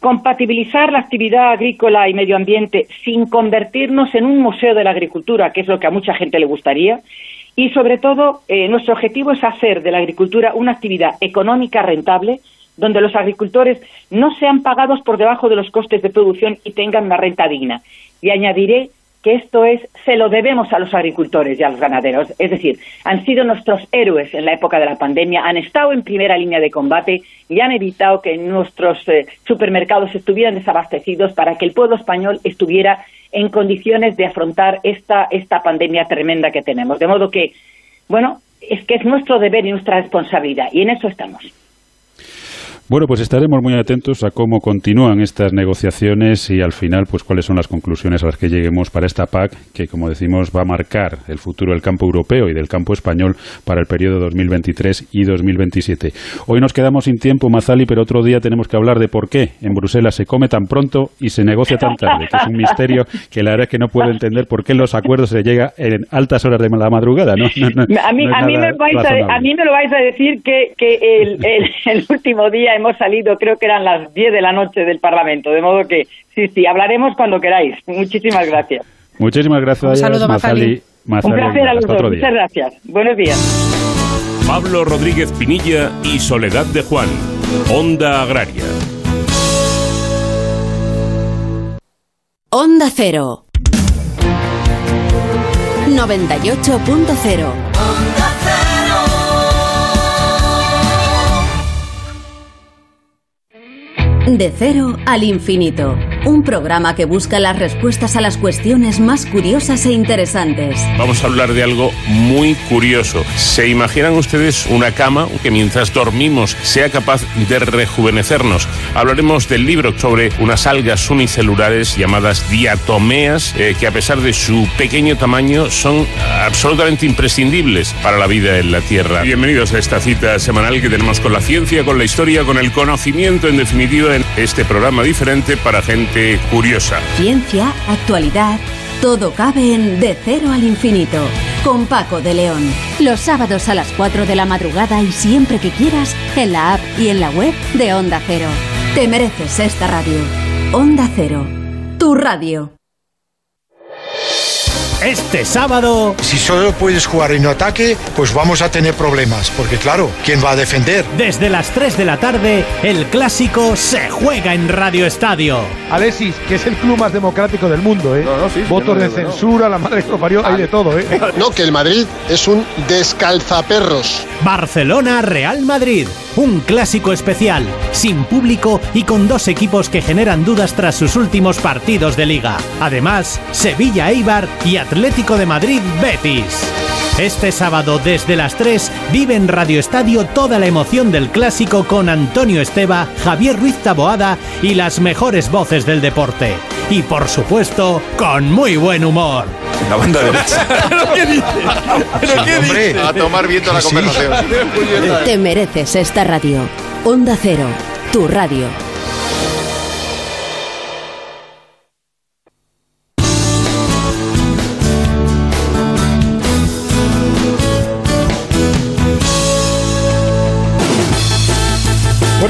compatibilizar la actividad agrícola y medio ambiente sin convertirnos en un museo de la agricultura, que es lo que a mucha gente le gustaría, y sobre todo eh, nuestro objetivo es hacer de la agricultura una actividad económica rentable donde los agricultores no sean pagados por debajo de los costes de producción y tengan una renta digna. Y añadiré que esto es, se lo debemos a los agricultores y a los ganaderos. Es decir, han sido nuestros héroes en la época de la pandemia, han estado en primera línea de combate y han evitado que nuestros eh, supermercados estuvieran desabastecidos para que el pueblo español estuviera en condiciones de afrontar esta, esta pandemia tremenda que tenemos. De modo que, bueno, es que es nuestro deber y nuestra responsabilidad y en eso estamos. Bueno, pues estaremos muy atentos a cómo continúan estas negociaciones y al final, pues cuáles son las conclusiones a las que lleguemos para esta PAC, que como decimos va a marcar el futuro del campo europeo y del campo español para el periodo 2023 y 2027. Hoy nos quedamos sin tiempo, Mazali, pero otro día tenemos que hablar de por qué en Bruselas se come tan pronto y se negocia tan tarde, que es un misterio que la verdad es que no puedo entender por qué los acuerdos se llega en altas horas de la madrugada. ¿no? a, mí, a, mí me vais a, mí me lo vais a decir que, que el, el último día hemos salido, creo que eran las 10 de la noche del Parlamento, de modo que sí, sí, hablaremos cuando queráis. Muchísimas gracias. Muchísimas gracias. Un saludo, Mazali. Un placer a los dos. Muchas gracias. Buenos días. Pablo Rodríguez Pinilla y Soledad de Juan. Onda Agraria. Onda Cero. 98.0. De cero al infinito. Un programa que busca las respuestas a las cuestiones más curiosas e interesantes. Vamos a hablar de algo muy curioso. ¿Se imaginan ustedes una cama que mientras dormimos sea capaz de rejuvenecernos? Hablaremos del libro sobre unas algas unicelulares llamadas diatomeas eh, que a pesar de su pequeño tamaño son absolutamente imprescindibles para la vida en la Tierra. Bienvenidos a esta cita semanal que tenemos con la ciencia, con la historia, con el conocimiento en definitiva este programa diferente para gente curiosa. Ciencia, actualidad, todo cabe en De Cero al Infinito, con Paco de León. Los sábados a las 4 de la madrugada y siempre que quieras, en la app y en la web de Onda Cero. Te mereces esta radio. Onda Cero, tu radio. Este sábado. Si solo puedes jugar en ataque, pues vamos a tener problemas. Porque claro, ¿quién va a defender? Desde las 3 de la tarde, el clásico se juega en Radio Estadio. Alexis, que es el club más democrático del mundo, ¿eh? Votos de censura, la madre que lo parió, hay de todo, ¿eh? No, que el Madrid es un descalzaperros. Barcelona Real Madrid. Un clásico especial, sin público y con dos equipos que generan dudas tras sus últimos partidos de liga. Además, Sevilla Eibar y Atlético de Madrid Betis. Este sábado desde las 3 vive en Radio Estadio toda la emoción del clásico con Antonio Esteba, Javier Ruiz Taboada y las mejores voces del deporte. Y por supuesto, con muy buen humor. La banda derecha. ¿Pero qué dices? ¿Pero qué dices? A tomar viento la conversación. Te mereces esta radio. Onda Cero, tu radio.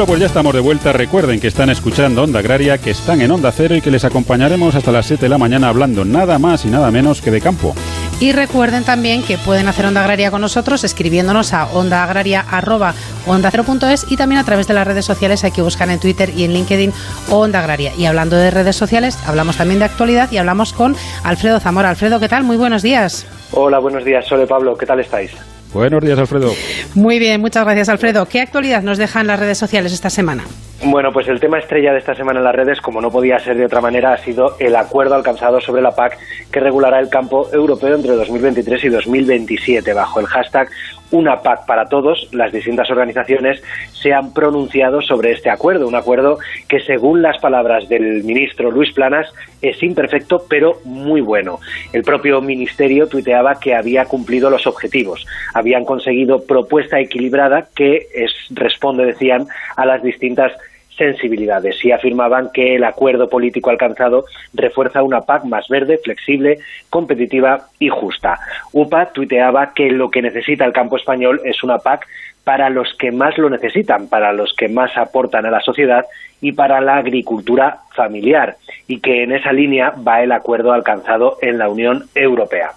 Bueno, pues ya estamos de vuelta. Recuerden que están escuchando Onda Agraria, que están en Onda Cero y que les acompañaremos hasta las 7 de la mañana hablando nada más y nada menos que de campo. Y recuerden también que pueden hacer Onda Agraria con nosotros escribiéndonos a ondaagraria.onda0.es y también a través de las redes sociales hay que buscar en Twitter y en LinkedIn Onda Agraria. Y hablando de redes sociales, hablamos también de actualidad y hablamos con Alfredo Zamora. Alfredo, ¿qué tal? Muy buenos días. Hola, buenos días. Sole Pablo, ¿qué tal estáis? Buenos días, Alfredo. Muy bien, muchas gracias, Alfredo. ¿Qué actualidad nos dejan las redes sociales esta semana? Bueno, pues el tema estrella de esta semana en las redes, como no podía ser de otra manera, ha sido el acuerdo alcanzado sobre la PAC que regulará el campo europeo entre 2023 y 2027 bajo el hashtag una PAC para todos, las distintas organizaciones se han pronunciado sobre este acuerdo, un acuerdo que según las palabras del ministro Luis Planas es imperfecto pero muy bueno. El propio ministerio tuiteaba que había cumplido los objetivos, habían conseguido propuesta equilibrada que es, responde, decían, a las distintas sensibilidades y afirmaban que el acuerdo político alcanzado refuerza una PAC más verde, flexible, competitiva y justa. UPA tuiteaba que lo que necesita el campo español es una PAC para los que más lo necesitan, para los que más aportan a la sociedad y para la agricultura familiar, y que en esa línea va el acuerdo alcanzado en la Unión Europea.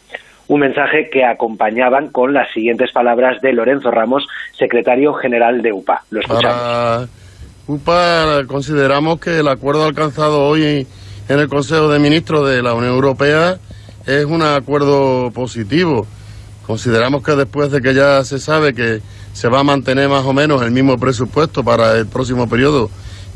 Un mensaje que acompañaban con las siguientes palabras de Lorenzo Ramos, secretario general de UPA. Lo escuchamos. Para UPA consideramos que el acuerdo alcanzado hoy en el Consejo de Ministros de la Unión Europea es un acuerdo positivo. Consideramos que después de que ya se sabe que se va a mantener más o menos el mismo presupuesto para el próximo periodo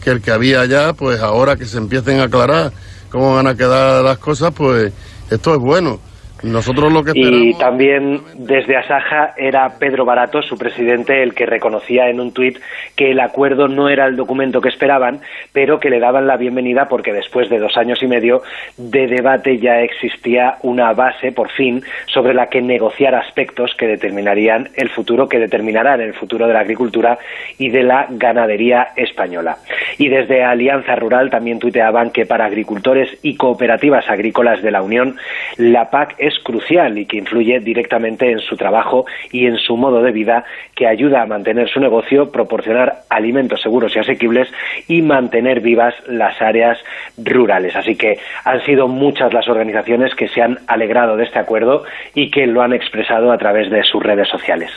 que el que había ya, pues ahora que se empiecen a aclarar cómo van a quedar las cosas, pues esto es bueno. Nosotros lo que Y también desde Asaja era Pedro Barato, su presidente, el que reconocía en un tuit que el acuerdo no era el documento que esperaban, pero que le daban la bienvenida porque después de dos años y medio de debate ya existía una base, por fin, sobre la que negociar aspectos que determinarían el futuro, que determinarán el futuro de la agricultura y de la ganadería española. Y desde Alianza Rural también tuiteaban que para agricultores y cooperativas agrícolas de la Unión, la PAC es crucial y que influye directamente en su trabajo y en su modo de vida, que ayuda a mantener su negocio, proporcionar alimentos seguros y asequibles y mantener vivas las áreas rurales. Así que han sido muchas las organizaciones que se han alegrado de este acuerdo y que lo han expresado a través de sus redes sociales.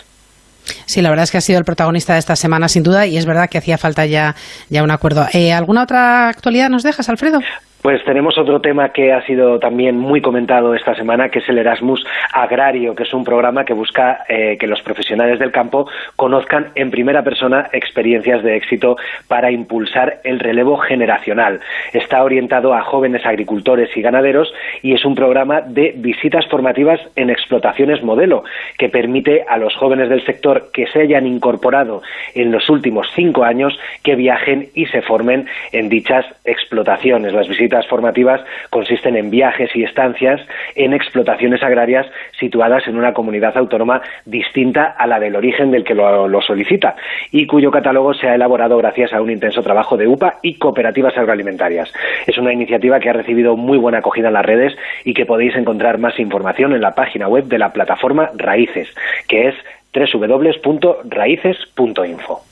Sí, la verdad es que ha sido el protagonista de esta semana, sin duda, y es verdad que hacía falta ya, ya un acuerdo. Eh, ¿Alguna otra actualidad nos dejas, Alfredo? Pues tenemos otro tema que ha sido también muy comentado esta semana, que es el Erasmus Agrario, que es un programa que busca eh, que los profesionales del campo conozcan en primera persona experiencias de éxito para impulsar el relevo generacional. Está orientado a jóvenes agricultores y ganaderos y es un programa de visitas formativas en explotaciones modelo, que permite a los jóvenes del sector que se hayan incorporado en los últimos cinco años que viajen y se formen en dichas explotaciones. Las visitas formativas consisten en viajes y estancias en explotaciones agrarias situadas en una comunidad autónoma distinta a la del origen del que lo, solicita y cuyo catálogo se ha elaborado gracias a un intenso trabajo de UPA y cooperativas agroalimentarias. Es una iniciativa que ha recibido muy buena acogida en las redes y que podéis encontrar más información en la página web de la plataforma Raíces, que es www.raíces.info.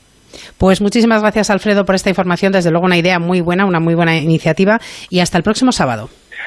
Pues muchísimas gracias, Alfredo, por esta información. Desde luego, una idea muy buena, una muy buena iniciativa. Y hasta el próximo sábado.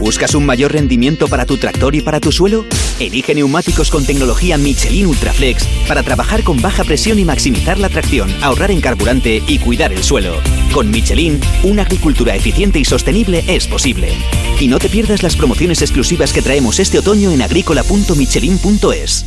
¿Buscas un mayor rendimiento para tu tractor y para tu suelo? Elige neumáticos con tecnología Michelin Ultraflex para trabajar con baja presión y maximizar la tracción, ahorrar en carburante y cuidar el suelo. Con Michelin, una agricultura eficiente y sostenible es posible. Y no te pierdas las promociones exclusivas que traemos este otoño en agrícola.michelin.es.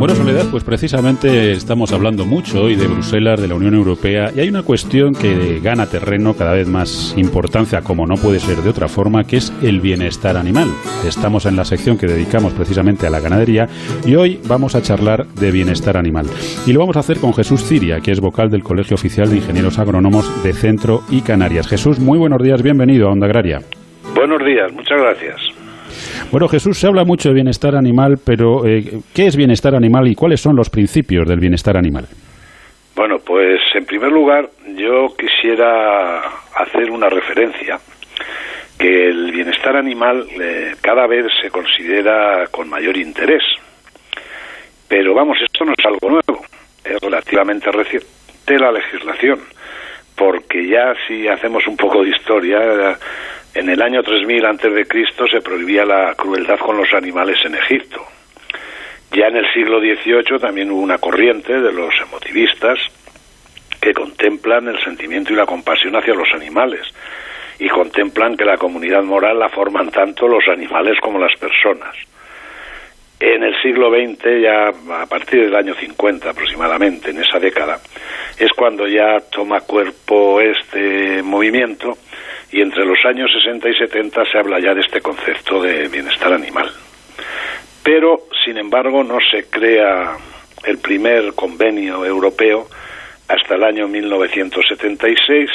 Bueno, Soledad, pues precisamente estamos hablando mucho hoy de Bruselas, de la Unión Europea, y hay una cuestión que gana terreno cada vez más importancia, como no puede ser de otra forma, que es el bienestar animal. Estamos en la sección que dedicamos precisamente a la ganadería y hoy vamos a charlar de bienestar animal. Y lo vamos a hacer con Jesús Ciria, que es vocal del Colegio Oficial de Ingenieros Agrónomos de Centro y Canarias. Jesús, muy buenos días, bienvenido a Onda Agraria. Buenos días, muchas gracias. Bueno, Jesús, se habla mucho de bienestar animal, pero eh, ¿qué es bienestar animal y cuáles son los principios del bienestar animal? Bueno, pues en primer lugar yo quisiera hacer una referencia que el bienestar animal eh, cada vez se considera con mayor interés. Pero vamos, esto no es algo nuevo, es relativamente reciente la legislación, porque ya si hacemos un poco de historia, en el año 3000 antes de Cristo se prohibía la crueldad con los animales en Egipto. Ya en el siglo XVIII también hubo una corriente de los emotivistas que contemplan el sentimiento y la compasión hacia los animales y contemplan que la comunidad moral la forman tanto los animales como las personas. En el siglo XX, ya a partir del año 50 aproximadamente, en esa década, es cuando ya toma cuerpo este movimiento y entre los años 60 y 70 se habla ya de este concepto de bienestar animal. Pero, sin embargo, no se crea el primer convenio europeo hasta el año 1976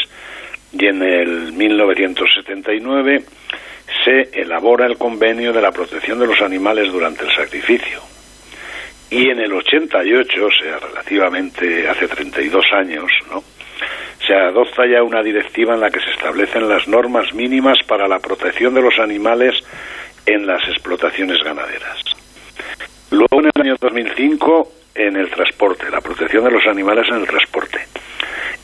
y en el 1979 se elabora el convenio de la protección de los animales durante el sacrificio. Y en el 88, o sea, relativamente hace 32 años, ¿no? Se adopta ya una directiva en la que se establecen las normas mínimas para la protección de los animales en las explotaciones ganaderas. Luego, en el año 2005, en el transporte, la protección de los animales en el transporte.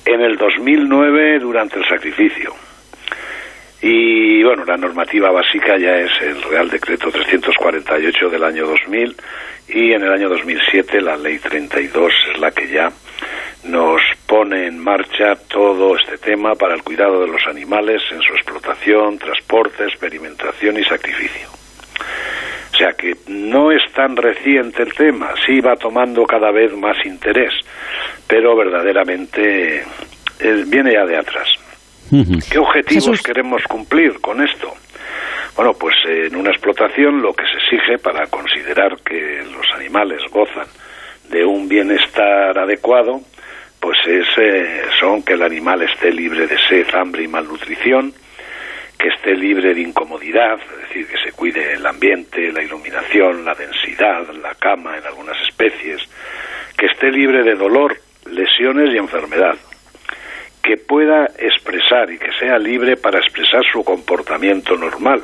En el 2009, durante el sacrificio. Y bueno, la normativa básica ya es el Real Decreto 348 del año 2000 y en el año 2007 la Ley 32 es la que ya nos pone en marcha todo este tema para el cuidado de los animales en su explotación, transporte, experimentación y sacrificio. O sea que no es tan reciente el tema, sí va tomando cada vez más interés, pero verdaderamente eh, viene ya de atrás. ¿Qué objetivos queremos cumplir con esto? Bueno, pues en una explotación lo que se exige para considerar que los animales gozan de un bienestar adecuado, pues es, son que el animal esté libre de sed, hambre y malnutrición, que esté libre de incomodidad, es decir, que se cuide el ambiente, la iluminación, la densidad, la cama en algunas especies, que esté libre de dolor, lesiones y enfermedad, que pueda expresar y que sea libre para expresar su comportamiento normal.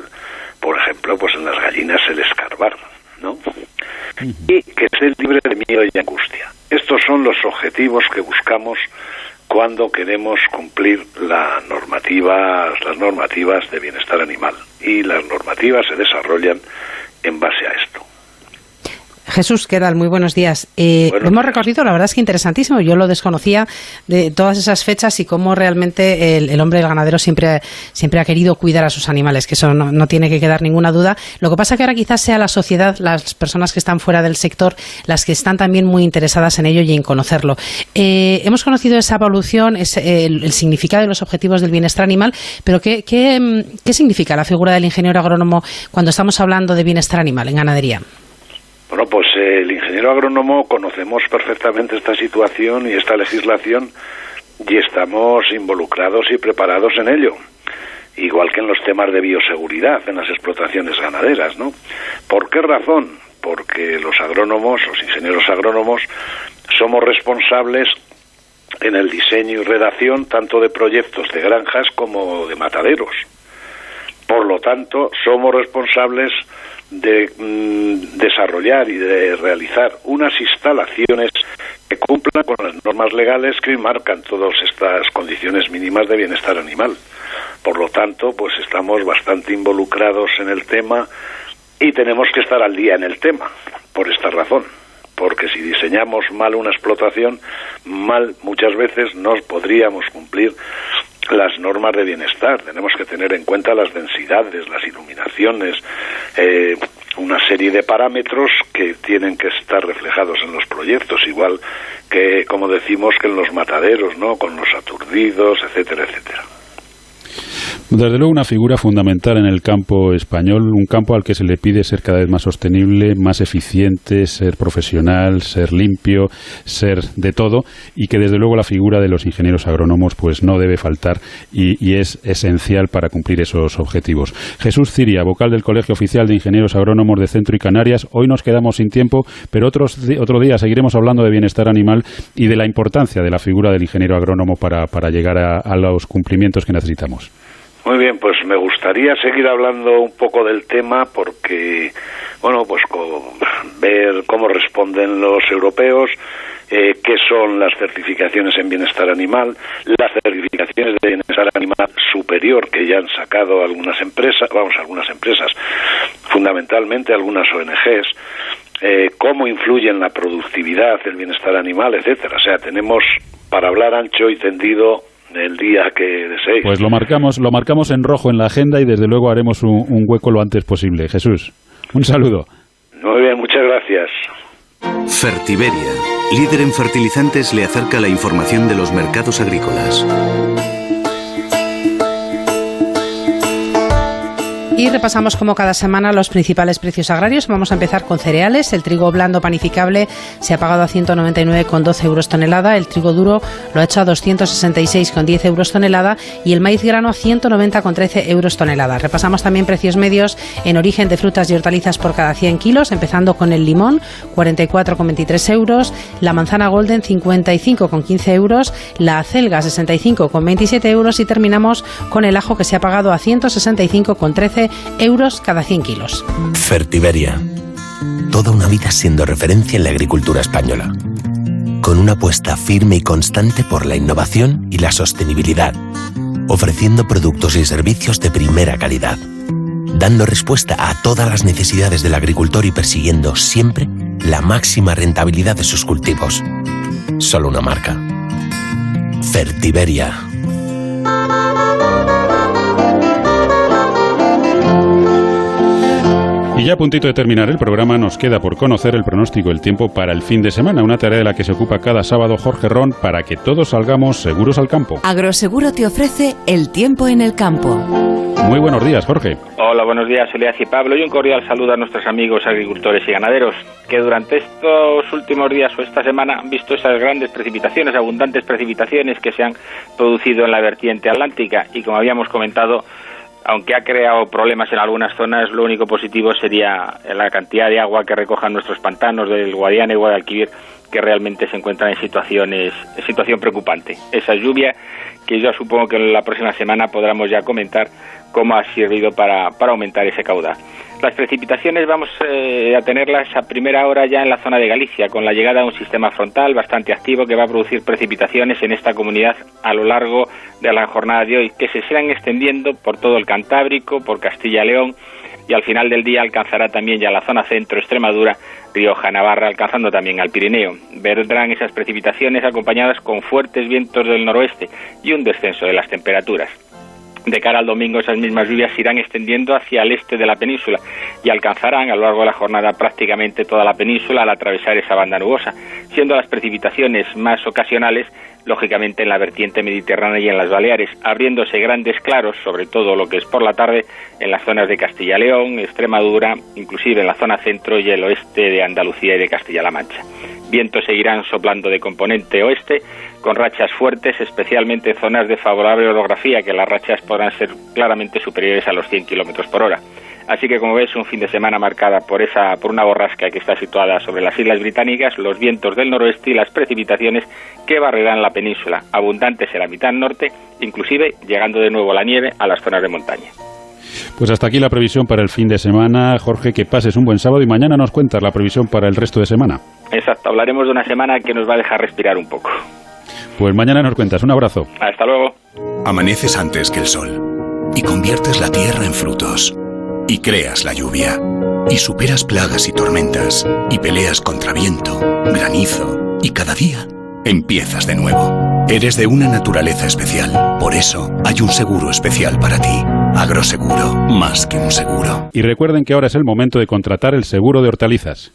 Por ejemplo, pues en las gallinas el escarbar, ¿no? Y que esté libre de miedo y angustia. Estos son los objetivos que buscamos cuando queremos cumplir la normativa, las normativas de bienestar animal. Y las normativas se desarrollan en base a esto. Jesús, ¿qué tal? Muy buenos días. Eh, hemos recorrido, la verdad es que interesantísimo. Yo lo desconocía de todas esas fechas y cómo realmente el, hombre, el ganadero, siempre, siempre ha querido cuidar a sus animales, que eso no, tiene que quedar ninguna duda. Lo que pasa que ahora quizás sea la sociedad, las personas que están fuera del sector, las que están también muy interesadas en ello y en conocerlo. Eh, hemos conocido esa evolución, el, significado de los objetivos del bienestar animal, pero ¿qué, qué, ¿qué significa la figura del ingeniero agrónomo cuando estamos hablando de bienestar animal en ganadería? Bueno, pues eh, el ingeniero agrónomo conocemos perfectamente esta situación y esta legislación y estamos involucrados y preparados en ello. Igual que en los temas de bioseguridad en las explotaciones ganaderas, ¿no? ¿Por qué razón? Porque los agrónomos, los ingenieros agrónomos, somos responsables en el diseño y redacción tanto de proyectos de granjas como de mataderos. Por lo tanto, somos responsables de mm, desarrollar y de realizar unas instalaciones que cumplan con las normas legales que marcan todas estas condiciones mínimas de bienestar animal. Por lo tanto, pues estamos bastante involucrados en el tema y tenemos que estar al día en el tema, por esta razón. Porque si diseñamos mal una explotación, mal muchas veces no podríamos cumplir las normas de bienestar. Tenemos que tener en cuenta las densidades, las iluminaciones, eh, una serie de parámetros que tienen que estar reflejados en los proyectos, igual que, como decimos, que en los mataderos, ¿no? Con los aturdidos, etcétera, etcétera. Desde luego una figura fundamental en el campo español, un campo al que se le pide ser cada vez más sostenible, más eficiente, ser profesional, ser limpio, ser de todo y que desde luego la figura de los ingenieros agrónomos pues no debe faltar y, es esencial para cumplir esos objetivos. Jesús Ciria, vocal del Colegio Oficial de Ingenieros Agrónomos de Centro y Canarias, hoy nos quedamos sin tiempo, pero otros, otro día seguiremos hablando de bienestar animal y de la importancia de la figura del ingeniero agrónomo para, llegar a los cumplimientos que necesitamos. Muy bien, pues me gustaría seguir hablando un poco del tema porque, bueno, pues ver cómo responden los europeos, eh, qué son las certificaciones en bienestar animal, las certificaciones de bienestar animal superior que ya han sacado algunas empresas, vamos, algunas empresas, fundamentalmente algunas ONGs, eh, cómo influye en la productividad, el bienestar animal, etcétera. O sea, tenemos para hablar ancho y tendido el día que deseéis. Pues lo marcamos, lo marcamos en rojo en la agenda y desde luego haremos un, un hueco lo antes posible. Jesús, un saludo. Muy bien, muchas gracias. Fertiberia, líder en fertilizantes, le acerca la información de los mercados agrícolas. Y repasamos como cada semana los principales precios agrarios. Vamos a empezar con cereales. El trigo blando panificable se ha pagado a 199,12 euros tonelada. El trigo duro lo ha hecho a 266,10 euros tonelada. Y el maíz grano a 190,13 euros tonelada. Repasamos también precios medios en origen de frutas y hortalizas por cada 100 kilos, empezando con el limón, 44,23 euros. La manzana golden, 55,15 euros. La acelga, 65,27 euros. Y terminamos con el ajo que se ha pagado a 165,13 euros cada 100 kilos. Fertiberia. Toda una vida siendo referencia en la agricultura española. Con una apuesta firme y constante por la innovación y la sostenibilidad. Ofreciendo productos y servicios de primera calidad. Dando respuesta a todas las necesidades del agricultor y persiguiendo siempre la máxima rentabilidad de sus cultivos. Solo una marca. Fertiberia. Y ya a puntito de terminar el programa, nos queda por conocer el pronóstico del tiempo para el fin de semana, una tarea de la que se ocupa cada sábado Jorge Ron para que todos salgamos seguros al campo. Agroseguro te ofrece el tiempo en el campo. Muy buenos días, Jorge. Hola, buenos días, Elias y Pablo, y un cordial saludo a nuestros amigos agricultores y ganaderos, que durante estos últimos días o esta semana han visto esas grandes precipitaciones, abundantes precipitaciones que se han producido en la vertiente atlántica y, como habíamos comentado, aunque ha creado problemas en algunas zonas, lo único positivo sería la cantidad de agua que recojan nuestros pantanos del Guadiana y Guadalquivir, que realmente se encuentran en situaciones en situación preocupante. Esa lluvia que yo supongo que en la próxima semana podremos ya comentar cómo ha servido para, para aumentar ese caudal. Las precipitaciones vamos eh, a tenerlas a primera hora ya en la zona de Galicia, con la llegada de un sistema frontal bastante activo que va a producir precipitaciones en esta comunidad a lo largo de la jornada de hoy, que se sigan extendiendo por todo el Cantábrico, por Castilla-León y al final del día alcanzará también ya la zona centro, Extremadura, Rioja, Navarra, alcanzando también al Pirineo. Vendrán esas precipitaciones acompañadas con fuertes vientos del noroeste y un descenso de las temperaturas. De cara al domingo esas mismas lluvias se irán extendiendo hacia el este de la península y alcanzarán a lo largo de la jornada prácticamente toda la península al atravesar esa banda nubosa, siendo las precipitaciones más ocasionales lógicamente en la vertiente mediterránea y en las Baleares, abriéndose grandes claros, sobre todo lo que es por la tarde, en las zonas de Castilla-León, Extremadura, inclusive en la zona centro y el oeste de Andalucía y de Castilla-La Mancha. Vientos seguirán soplando de componente oeste, con rachas fuertes, especialmente en zonas de favorable orografía, que las rachas podrán ser claramente superiores a los 100 kilómetros por hora. Así que, como ves, un fin de semana marcada por, esa, por una borrasca que está situada sobre las Islas Británicas, los vientos del noroeste y las precipitaciones que barrerán la península, abundantes en la mitad norte, inclusive llegando de nuevo la nieve a las zonas de montaña. Pues hasta aquí la previsión para el fin de semana. Jorge, que pases un buen sábado y mañana nos cuentas la previsión para el resto de semana. Exacto, hablaremos de una semana que nos va a dejar respirar un poco. Pues mañana nos cuentas. Un abrazo. Hasta luego. Amaneces antes que el sol y conviertes la tierra en frutos y creas la lluvia y superas plagas y tormentas y peleas contra viento, granizo y cada día empiezas de nuevo. Eres de una naturaleza especial. Por eso hay un seguro especial para ti. Agroseguro, más que un seguro. Y recuerden que ahora es el momento de contratar el seguro de hortalizas.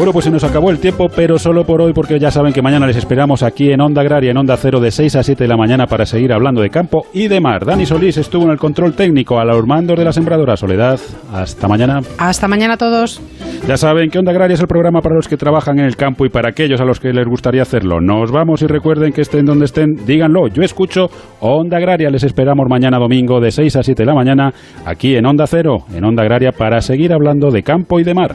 Bueno, pues se nos acabó el tiempo, pero solo por hoy, porque ya saben que mañana les esperamos aquí en Onda Agraria, en Onda Cero, de 6 a 7 de la mañana para seguir hablando de campo y de mar. Dani Solís estuvo en el control técnico, a los mandos de la sembradora Soledad. Hasta mañana. Hasta mañana a todos. Ya saben que Onda Agraria es el programa para los que trabajan en el campo y para aquellos a los que les gustaría hacerlo. Nos vamos y recuerden que estén donde estén, díganlo. Yo escucho Onda Agraria. Les esperamos mañana domingo de 6 a 7 de la mañana aquí en Onda Cero, en Onda Agraria, para seguir hablando de campo y de mar.